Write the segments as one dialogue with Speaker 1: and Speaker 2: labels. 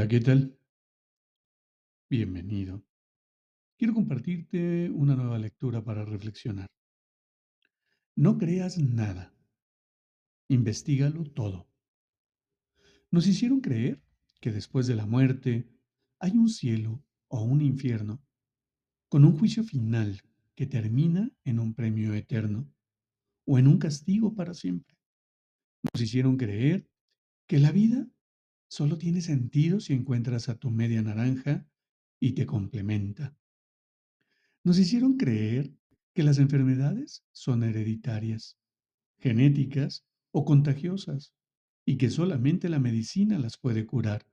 Speaker 1: Hola, ¿qué tal? Bienvenido. Quiero compartirte una nueva lectura para reflexionar. No creas nada. Investígalo todo. Nos hicieron creer que después de la muerte hay un cielo o un infierno con un juicio final que termina en un premio eterno o en un castigo para siempre. Nos hicieron creer que la vida Solo tiene sentido si encuentras a tu media naranja y te complementa. Nos hicieron creer que las enfermedades son hereditarias, genéticas o contagiosas y que solamente la medicina las puede curar.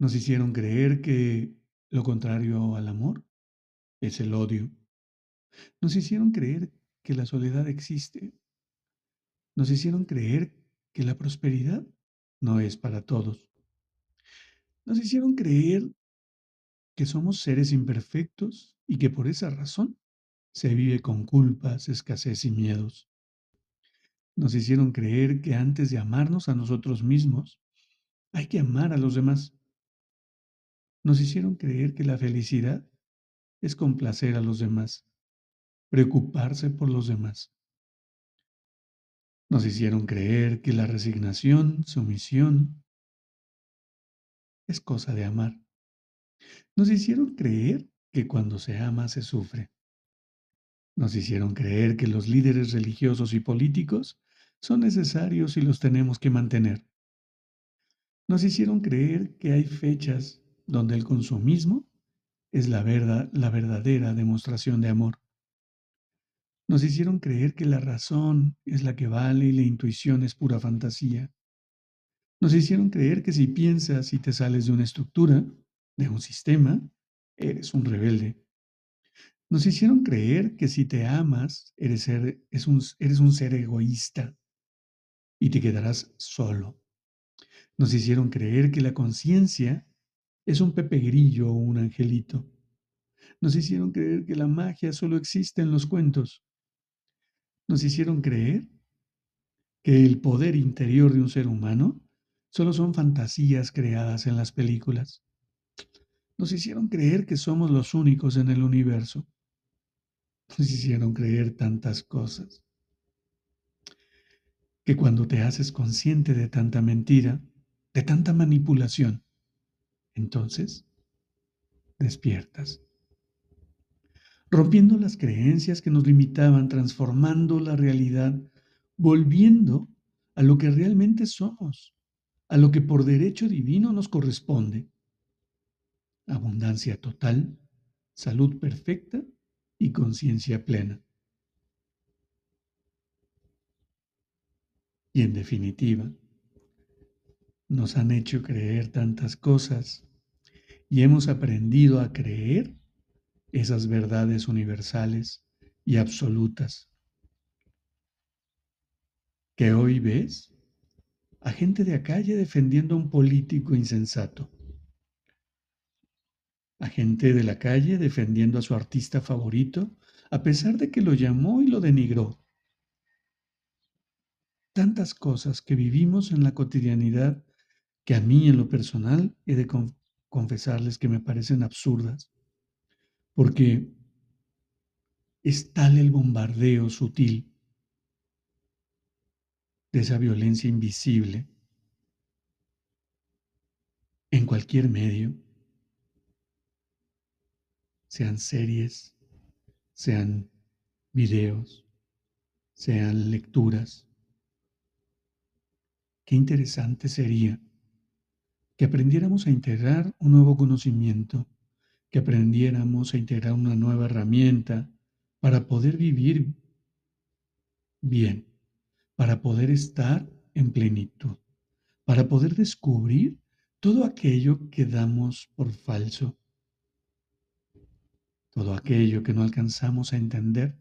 Speaker 1: Nos hicieron creer que lo contrario al amor es el odio. Nos hicieron creer que la soledad existe. Nos hicieron creer que la prosperidad no es para todos. Nos hicieron creer que somos seres imperfectos y que por esa razón se vive con culpas, escasez y miedos. Nos hicieron creer que antes de amarnos a nosotros mismos, hay que amar a los demás. Nos hicieron creer que la felicidad es complacer a los demás, preocuparse por los demás. Nos hicieron creer que la resignación, sumisión, es cosa de amar. Nos hicieron creer que cuando se ama se sufre. Nos hicieron creer que los líderes religiosos y políticos son necesarios y los tenemos que mantener. Nos hicieron creer que hay fechas donde el consumismo es la, verdad, la verdadera demostración de amor. Nos hicieron creer que la razón es la que vale y la intuición es pura fantasía. Nos hicieron creer que si piensas y te sales de una estructura, de un sistema, eres un rebelde. Nos hicieron creer que si te amas, eres, un, eres un ser egoísta y te quedarás solo. Nos hicieron creer que la conciencia es un pepe grillo o un angelito. Nos hicieron creer que la magia solo existe en los cuentos nos hicieron creer que el poder interior de un ser humano solo son fantasías creadas en las películas. Nos hicieron creer que somos los únicos en el universo. Nos hicieron creer tantas cosas. Que cuando te haces consciente de tanta mentira, de tanta manipulación, entonces despiertas rompiendo las creencias que nos limitaban, transformando la realidad, volviendo a lo que realmente somos, a lo que por derecho divino nos corresponde. Abundancia total, salud perfecta y conciencia plena. Y en definitiva, nos han hecho creer tantas cosas y hemos aprendido a creer esas verdades universales y absolutas. Que hoy ves a gente de a calle defendiendo a un político insensato, a gente de la calle defendiendo a su artista favorito a pesar de que lo llamó y lo denigró. Tantas cosas que vivimos en la cotidianidad que a mí en lo personal he de confesarles que me parecen absurdas porque es tal el bombardeo sutil de esa violencia invisible en cualquier medio, sean series, sean videos, sean lecturas. Qué interesante sería que aprendiéramos a integrar un nuevo conocimiento que aprendiéramos a integrar una nueva herramienta para poder vivir bien, para poder estar en plenitud, para poder descubrir todo aquello que damos por falso, todo aquello que no alcanzamos a entender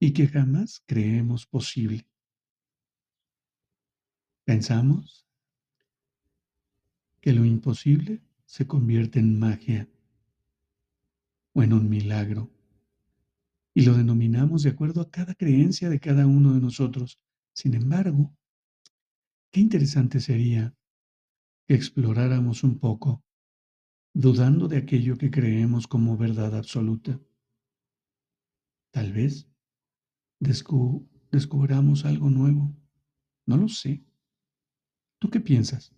Speaker 1: y que jamás creemos posible. Pensamos que lo imposible se convierte en magia o en un milagro y lo denominamos de acuerdo a cada creencia de cada uno de nosotros. Sin embargo, qué interesante sería que exploráramos un poco, dudando de aquello que creemos como verdad absoluta. Tal vez descubramos algo nuevo. No lo sé. ¿Tú qué piensas?